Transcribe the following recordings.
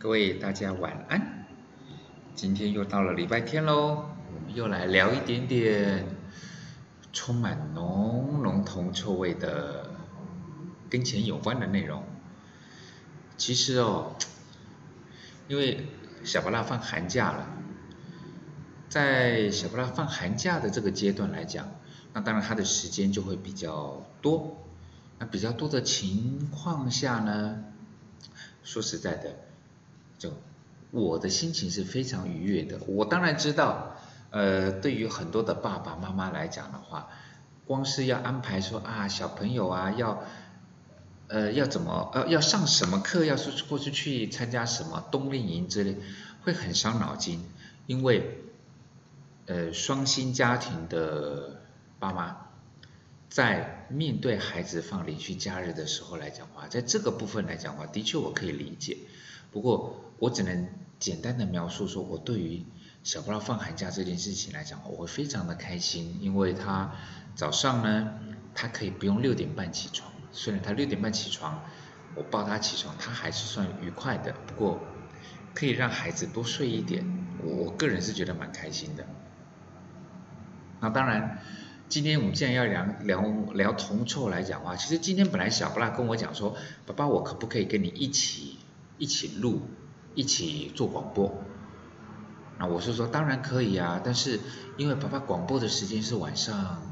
各位大家晚安，今天又到了礼拜天喽，我们又来聊一点点充满浓浓铜臭味的跟钱有关的内容。其实哦，因为小巴拉放寒假了，在小巴拉放寒假的这个阶段来讲，那当然他的时间就会比较多。那比较多的情况下呢，说实在的。就我的心情是非常愉悦的。我当然知道，呃，对于很多的爸爸妈妈来讲的话，光是要安排说啊，小朋友啊，要呃要怎么呃要上什么课，要是或是去参加什么冬令营之类，会很伤脑筋。因为呃双薪家庭的爸妈，在面对孩子放连续假日的时候来讲话，在这个部分来讲话，的确我可以理解。不过，我只能简单的描述说，我对于小布拉放寒假这件事情来讲，我会非常的开心，因为他早上呢，他可以不用六点半起床，虽然他六点半起床，我抱他起床，他还是算愉快的。不过，可以让孩子多睡一点，我个人是觉得蛮开心的。那当然，今天我们既然要聊聊聊铜臭来讲话，其实今天本来小布拉跟我讲说，爸爸，我可不可以跟你一起？一起录，一起做广播。那我是说，当然可以啊，但是因为爸爸广播的时间是晚上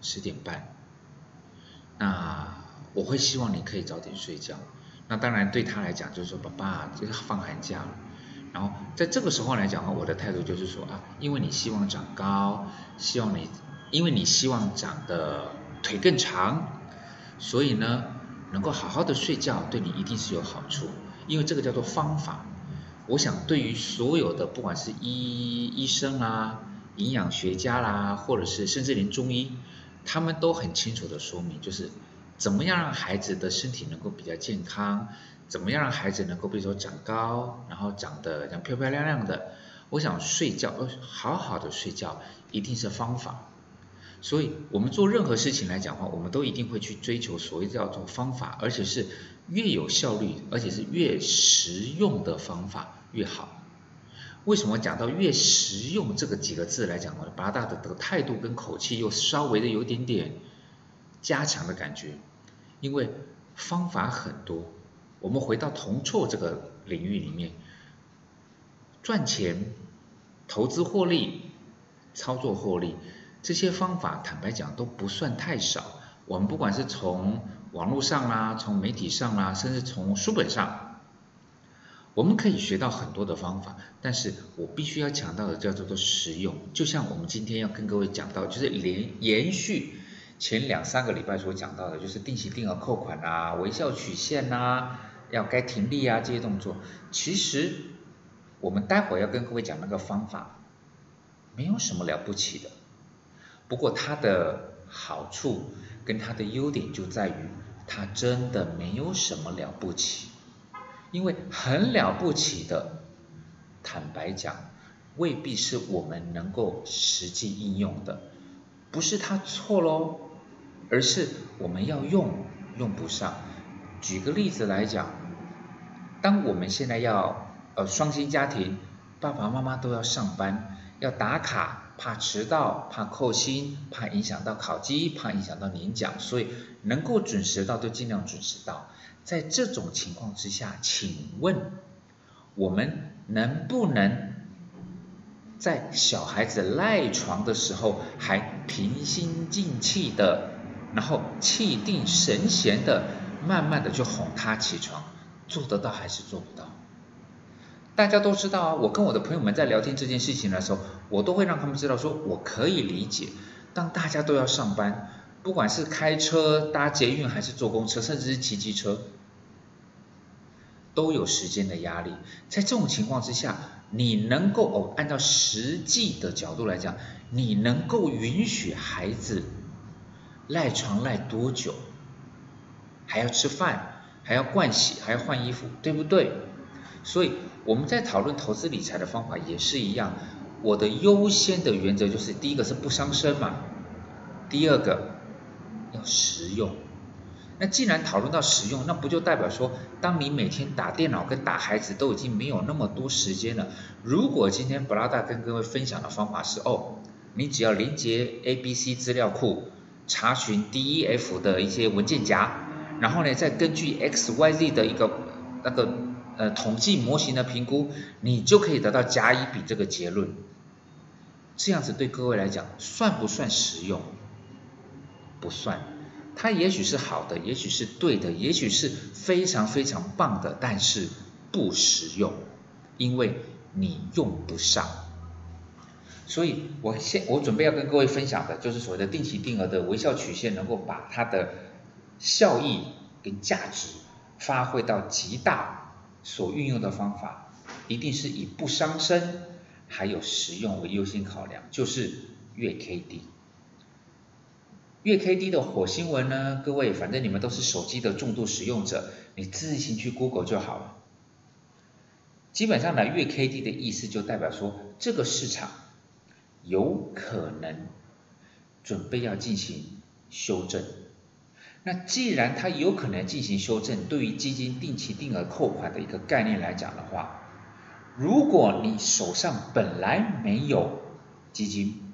十点半，那我会希望你可以早点睡觉。那当然对他来讲，就是说爸爸就是放寒假了，然后在这个时候来讲的话，我的态度就是说啊，因为你希望长高，希望你，因为你希望长的腿更长，所以呢，能够好好的睡觉，对你一定是有好处。因为这个叫做方法，我想对于所有的不管是医医生啦、营养学家啦，或者是甚至连中医，他们都很清楚的说明，就是怎么样让孩子的身体能够比较健康，怎么样让孩子能够比如说长高，然后长得像漂漂亮亮的。我想睡觉，好好的睡觉一定是方法。所以我们做任何事情来讲的话，我们都一定会去追求所谓叫做方法，而且是越有效率，而且是越实用的方法越好。为什么讲到越实用这个几个字来讲呢？八大的的态度跟口气又稍微的有点点加强的感觉，因为方法很多。我们回到铜臭这个领域里面，赚钱、投资获利、操作获利。这些方法坦白讲都不算太少，我们不管是从网络上啦，从媒体上啦，甚至从书本上，我们可以学到很多的方法。但是我必须要强调的叫做做实用。就像我们今天要跟各位讲到，就是连延续前两三个礼拜所讲到的，就是定期定额扣款啊，微笑曲线呐，要该停利啊这些动作。其实我们待会要跟各位讲那个方法，没有什么了不起的。不过它的好处跟它的优点就在于，它真的没有什么了不起，因为很了不起的，坦白讲，未必是我们能够实际应用的，不是它错喽，而是我们要用用不上。举个例子来讲，当我们现在要呃双薪家庭，爸爸妈妈都要上班，要打卡。怕迟到，怕扣薪，怕影响到考绩，怕影响到年奖，所以能够准时到就尽量准时到。在这种情况之下，请问我们能不能在小孩子赖床的时候还平心静气的，然后气定神闲的，慢慢的去哄他起床，做得到还是做不到？大家都知道啊，我跟我的朋友们在聊天这件事情的时候，我都会让他们知道，说我可以理解。当大家都要上班，不管是开车搭捷运还是坐公车，甚至是骑机车，都有时间的压力。在这种情况之下，你能够哦，按照实际的角度来讲，你能够允许孩子赖床赖多久？还要吃饭，还要盥洗，还要换衣服，对不对？所以我们在讨论投资理财的方法也是一样，我的优先的原则就是第一个是不伤身嘛，第二个要实用，那既然讨论到实用，那不就代表说，当你每天打电脑跟打孩子都已经没有那么多时间了。如果今天布拉达跟各位分享的方法是，哦，你只要连接 A、B、C 资料库，查询 D、E、F 的一些文件夹，然后呢，再根据 X、Y、Z 的一个那个呃统计模型的评估，你就可以得到甲乙丙这个结论。这样子对各位来讲，算不算实用？不算。它也许是好的，也许是对的，也许是非常非常棒的，但是不实用，因为你用不上。所以我现我准备要跟各位分享的就是所谓的定期定额的微笑曲线，能够把它的效益跟价值发挥到极大，所运用的方法一定是以不伤身还有实用为优先考量，就是月 K D。月 K D 的火星文呢？各位，反正你们都是手机的重度使用者，你自行去 Google 就好了。基本上呢，月 K D 的意思就代表说，这个市场有可能准备要进行修正。那既然它有可能进行修正，对于基金定期定额扣款的一个概念来讲的话，如果你手上本来没有基金，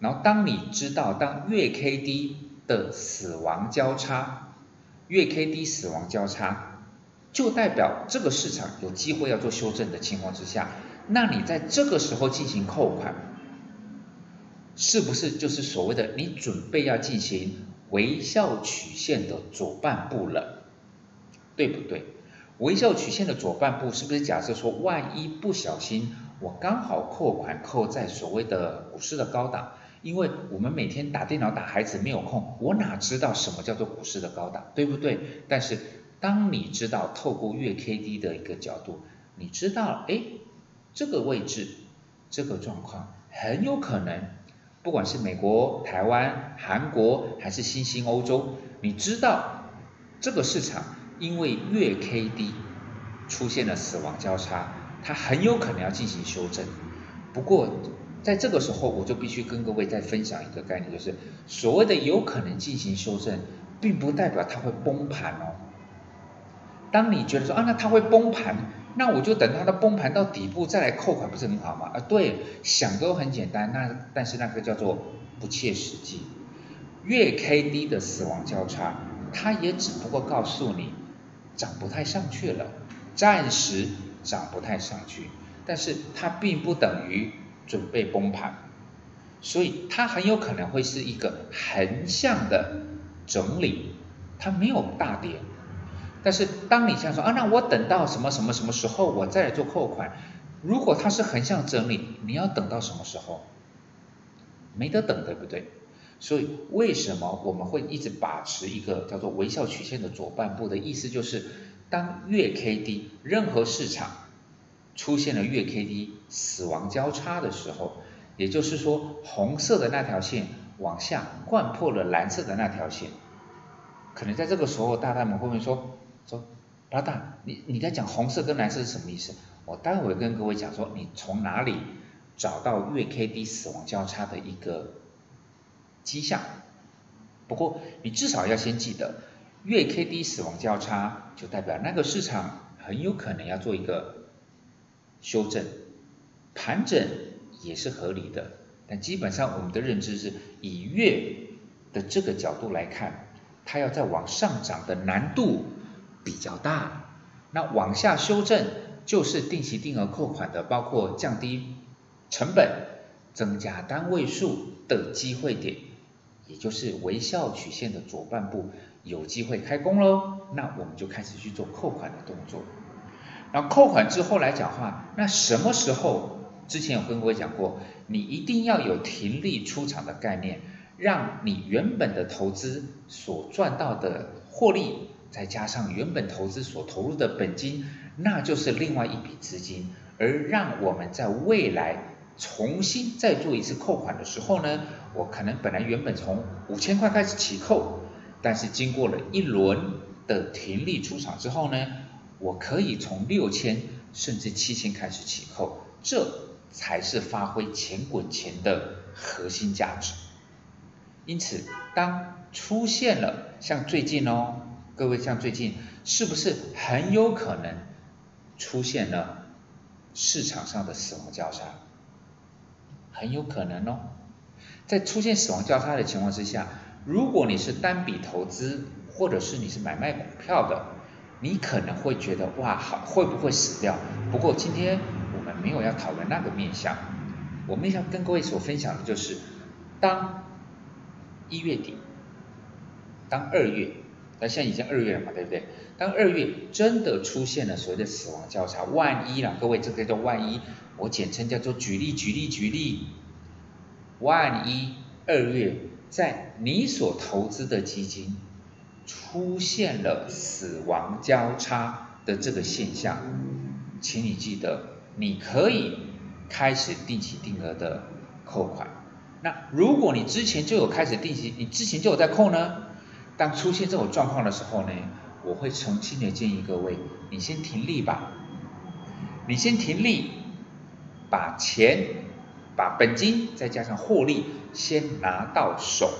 然后，当你知道当月 K D 的死亡交叉，月 K D 死亡交叉，就代表这个市场有机会要做修正的情况之下，那你在这个时候进行扣款，是不是就是所谓的你准备要进行微笑曲线的左半部了？对不对？微笑曲线的左半部是不是假设说，万一不小心我刚好扣款扣在所谓的股市的高档？因为我们每天打电脑打孩子没有空，我哪知道什么叫做股市的高档，对不对？但是当你知道透过月 K D 的一个角度，你知道，哎，这个位置，这个状况很有可能，不管是美国、台湾、韩国还是新兴欧洲，你知道这个市场因为月 K D 出现了死亡交叉，它很有可能要进行修正。不过。在这个时候，我就必须跟各位再分享一个概念，就是所谓的有可能进行修正，并不代表它会崩盘哦。当你觉得说啊，那它会崩盘，那我就等它的崩盘到底部再来扣款，不是很好吗？啊，对，想都很简单，那但是那个叫做不切实际。月 K D 的死亡交叉，它也只不过告诉你涨不太上去了，暂时涨不太上去，但是它并不等于。准备崩盘，所以它很有可能会是一个横向的整理，它没有大跌。但是当你想说啊，那我等到什么什么什么时候我再来做扣款？如果它是横向整理，你要等到什么时候？没得等，对不对？所以为什么我们会一直把持一个叫做微笑曲线的左半部的意思，就是当月 K D 任何市场。出现了月 K D 死亡交叉的时候，也就是说红色的那条线往下贯破了蓝色的那条线，可能在这个时候，大大们会不会说说，老大，你你在讲红色跟蓝色是什么意思？我待会跟各位讲说，你从哪里找到月 K D 死亡交叉的一个迹象？不过你至少要先记得，月 K D 死亡交叉就代表那个市场很有可能要做一个。修正、盘整也是合理的，但基本上我们的认知是以月的这个角度来看，它要再往上涨的难度比较大。那往下修正就是定期定额扣款的，包括降低成本、增加单位数的机会点，也就是微笑曲线的左半部有机会开工喽。那我们就开始去做扣款的动作。然后扣款之后来讲话，那什么时候？之前有跟各位讲过，你一定要有停利出场的概念，让你原本的投资所赚到的获利，再加上原本投资所投入的本金，那就是另外一笔资金。而让我们在未来重新再做一次扣款的时候呢，我可能本来原本从五千块开始起扣，但是经过了一轮的停利出场之后呢？我可以从六千甚至七千开始起扣，这才是发挥钱滚钱的核心价值。因此，当出现了像最近哦，各位像最近是不是很有可能出现了市场上的死亡交叉？很有可能哦。在出现死亡交叉的情况之下，如果你是单笔投资，或者是你是买卖股票的，你可能会觉得哇，好会不会死掉？不过今天我们没有要讨论那个面向，我们要跟各位所分享的就是，当一月底，当二月，那现在已经二月了嘛，对不对？当二月真的出现了所谓的死亡交叉，万一啦，各位这个叫万一，我简称叫做举例举例举例，万一二月在你所投资的基金。出现了死亡交叉的这个现象，请你记得，你可以开始定期定额的扣款。那如果你之前就有开始定期，你之前就有在扣呢？当出现这种状况的时候呢，我会诚心的建议各位，你先停利吧，你先停利，把钱、把本金再加上获利先拿到手，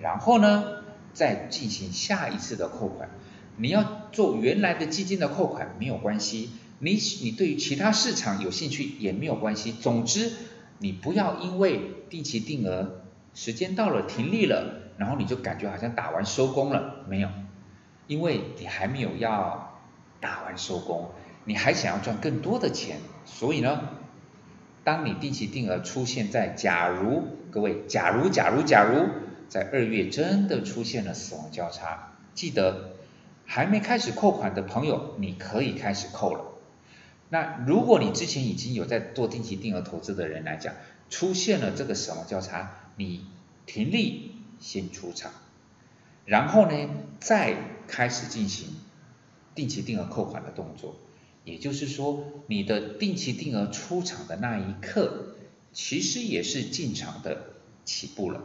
然后呢？再进行下一次的扣款，你要做原来的基金的扣款没有关系，你你对于其他市场有兴趣也没有关系。总之，你不要因为定期定额时间到了停利了，然后你就感觉好像打完收工了，没有，因为你还没有要打完收工，你还想要赚更多的钱，所以呢，当你定期定额出现在假如各位假如假如假如。在二月真的出现了死亡交叉，记得还没开始扣款的朋友，你可以开始扣了。那如果你之前已经有在做定期定额投资的人来讲，出现了这个死亡交叉，你停利先出场，然后呢再开始进行定期定额扣款的动作。也就是说，你的定期定额出场的那一刻，其实也是进场的起步了。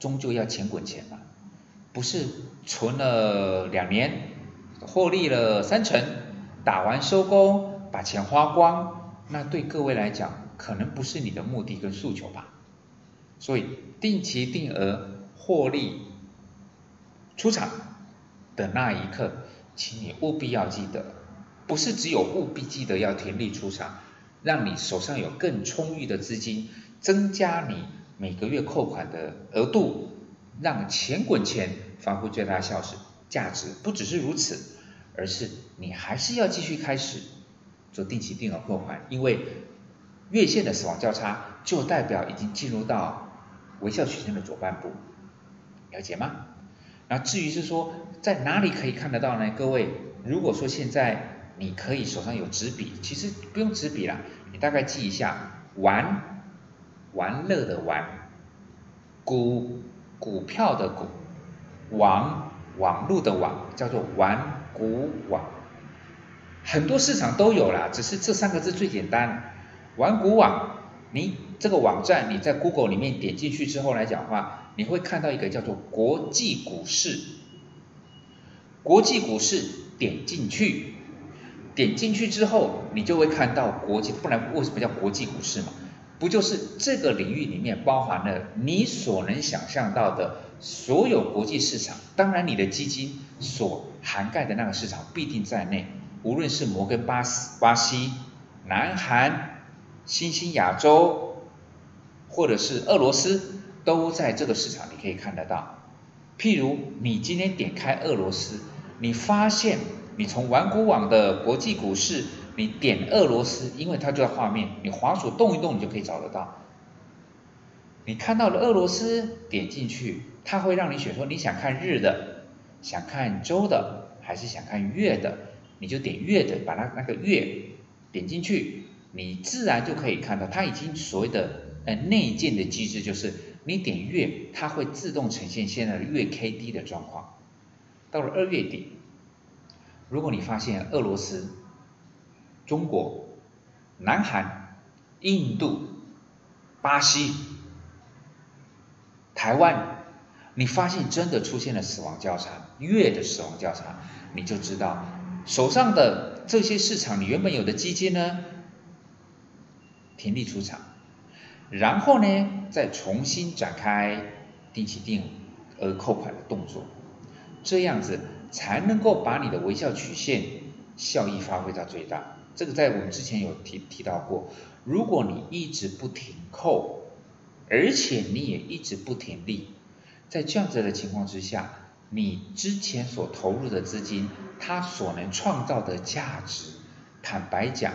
终究要钱滚钱嘛，不是存了两年，获利了三成，打完收工把钱花光，那对各位来讲可能不是你的目的跟诉求吧。所以定期定额获利出场的那一刻，请你务必要记得，不是只有务必记得要停利出场，让你手上有更充裕的资金，增加你。每个月扣款的额度，让钱滚钱发挥最大效值价值，不只是如此，而是你还是要继续开始做定期定额扣款，因为月线的死亡交叉就代表已经进入到微笑曲线的左半部，了解吗？那至于是说在哪里可以看得到呢？各位，如果说现在你可以手上有纸笔，其实不用纸笔了，你大概记一下玩。玩乐的玩，股股票的股，网网络的网叫做玩股网，很多市场都有啦，只是这三个字最简单。玩股网，你这个网站你在 Google 里面点进去之后来讲话，你会看到一个叫做国际股市，国际股市点进去，点进去之后你就会看到国际，不然为什么叫国际股市嘛？不就是这个领域里面包含了你所能想象到的所有国际市场？当然，你的基金所涵盖的那个市场必定在内。无论是摩根巴斯、巴西、南韩、新兴亚洲，或者是俄罗斯，都在这个市场，你可以看得到。譬如你今天点开俄罗斯，你发现你从玩股网的国际股市。你点俄罗斯，因为它就在画面，你滑鼠动一动，你就可以找得到。你看到了俄罗斯，点进去，它会让你选说你想看日的，想看周的，还是想看月的，你就点月的，把它那个月点进去，你自然就可以看到，它已经所谓的呃内建的机制，就是你点月，它会自动呈现现在的月 K D 的状况。到了二月底，如果你发现俄罗斯，中国、南韩、印度、巴西、台湾，你发现真的出现了死亡交叉，月的死亡交叉，你就知道手上的这些市场，你原本有的基金呢，停利出场，然后呢，再重新展开定期定额扣款的动作。这样子才能够把你的微笑曲线效益发挥到最大。这个在我们之前有提提到过。如果你一直不停扣，而且你也一直不停利，在这样子的情况之下，你之前所投入的资金，它所能创造的价值，坦白讲，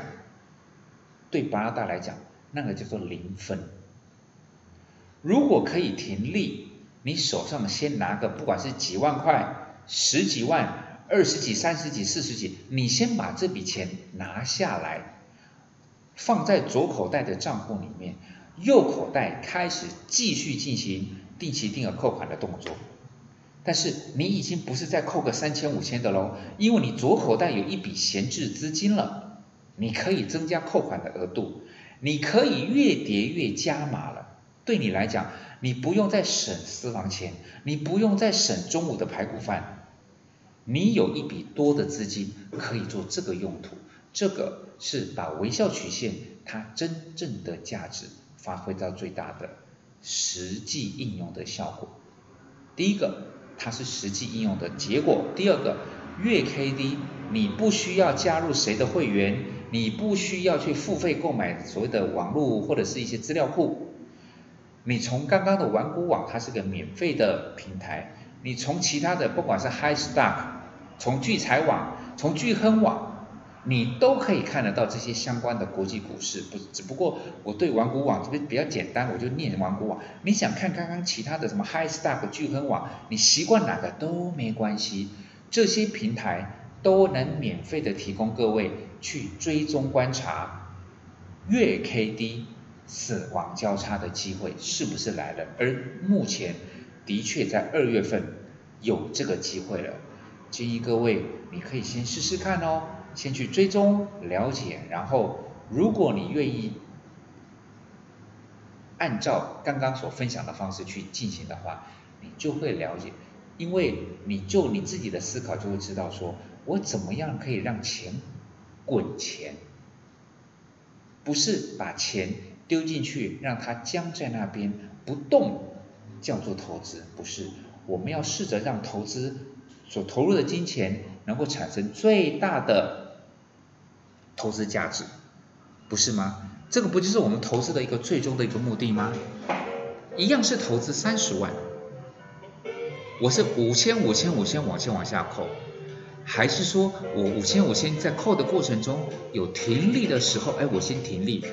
对巴拉达来讲，那个叫做零分。如果可以停利，你手上先拿个不管是几万块、十几万、二十几、三十几、四十几，你先把这笔钱拿下来。放在左口袋的账户里面，右口袋开始继续进行定期定额扣款的动作。但是你已经不是再扣个三千五千的喽，因为你左口袋有一笔闲置资金了，你可以增加扣款的额度，你可以越叠越加码了。对你来讲，你不用再省私房钱，你不用再省中午的排骨饭，你有一笔多的资金可以做这个用途。这个是把微笑曲线它真正的价值发挥到最大的实际应用的效果。第一个，它是实际应用的结果；第二个，月 K D 你不需要加入谁的会员，你不需要去付费购买所谓的网络或者是一些资料库。你从刚刚的玩股网，它是个免费的平台；你从其他的，不管是 High Stock，从聚财网，从聚亨网。你都可以看得到这些相关的国际股市，不，只不过我对玩股网这边比较简单，我就念玩股网。你想看刚刚其他的什么 High Stock、聚亨网，你习惯哪个都没关系，这些平台都能免费的提供各位去追踪观察月 K D 死亡交叉的机会是不是来了，而目前的确在二月份有这个机会了，建议各位你可以先试试看哦。先去追踪了解，然后如果你愿意按照刚刚所分享的方式去进行的话，你就会了解，因为你就你自己的思考就会知道，说我怎么样可以让钱滚钱，不是把钱丢进去让它僵在那边不动，叫做投资，不是，我们要试着让投资所投入的金钱能够产生最大的。投资价值，不是吗？这个不就是我们投资的一个最终的一个目的吗？一样是投资三十万，我是五千五千五千往前往下扣，还是说我五千五千在扣的过程中有停利的时候，哎，我先停利。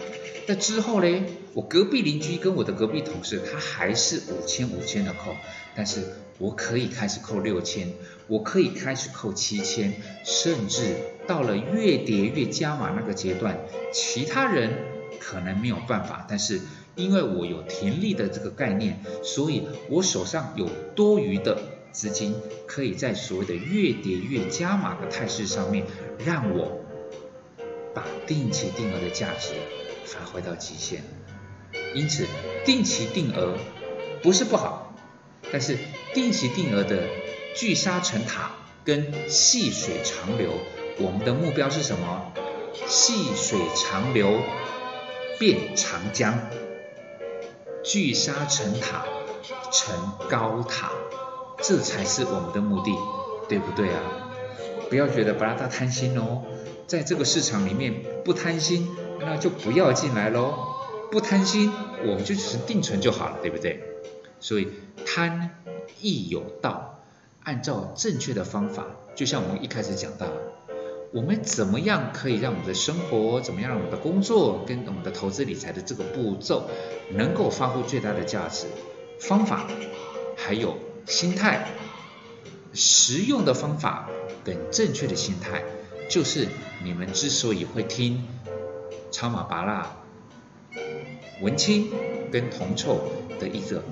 那之后嘞，我隔壁邻居跟我的隔壁同事，他还是五千五千的扣，但是我可以开始扣六千，我可以开始扣七千，甚至到了越叠越加码那个阶段，其他人可能没有办法，但是因为我有停利的这个概念，所以我手上有多余的资金，可以在所谓的越叠越加码的态势上面，让我把定期定额的价值。发挥到极限，因此定期定额不是不好，但是定期定额的聚沙成塔跟细水长流，我们的目标是什么？细水长流变长江，聚沙成塔成高塔，这才是我们的目的，对不对啊？不要觉得不让他贪心哦，在这个市场里面不贪心。那就不要进来喽，不贪心，我们就只是定存就好了，对不对？所以贪亦有道，按照正确的方法，就像我们一开始讲到，我们怎么样可以让我们的生活，怎么样让我们的工作跟我们的投资理财的这个步骤能够发挥最大的价值？方法还有心态，实用的方法跟正确的心态，就是你们之所以会听。超马拔辣、文青跟铜臭的一个，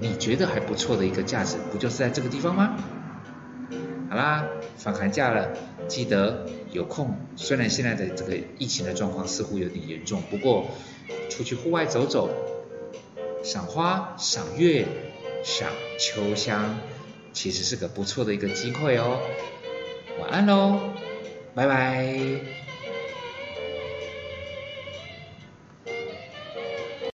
你觉得还不错的一个价值，不就是在这个地方吗？好啦，放寒假了，记得有空。虽然现在的这个疫情的状况似乎有点严重，不过出去户外走走，赏花、赏月、赏秋香，其实是个不错的一个机会哦。晚安喽，拜拜。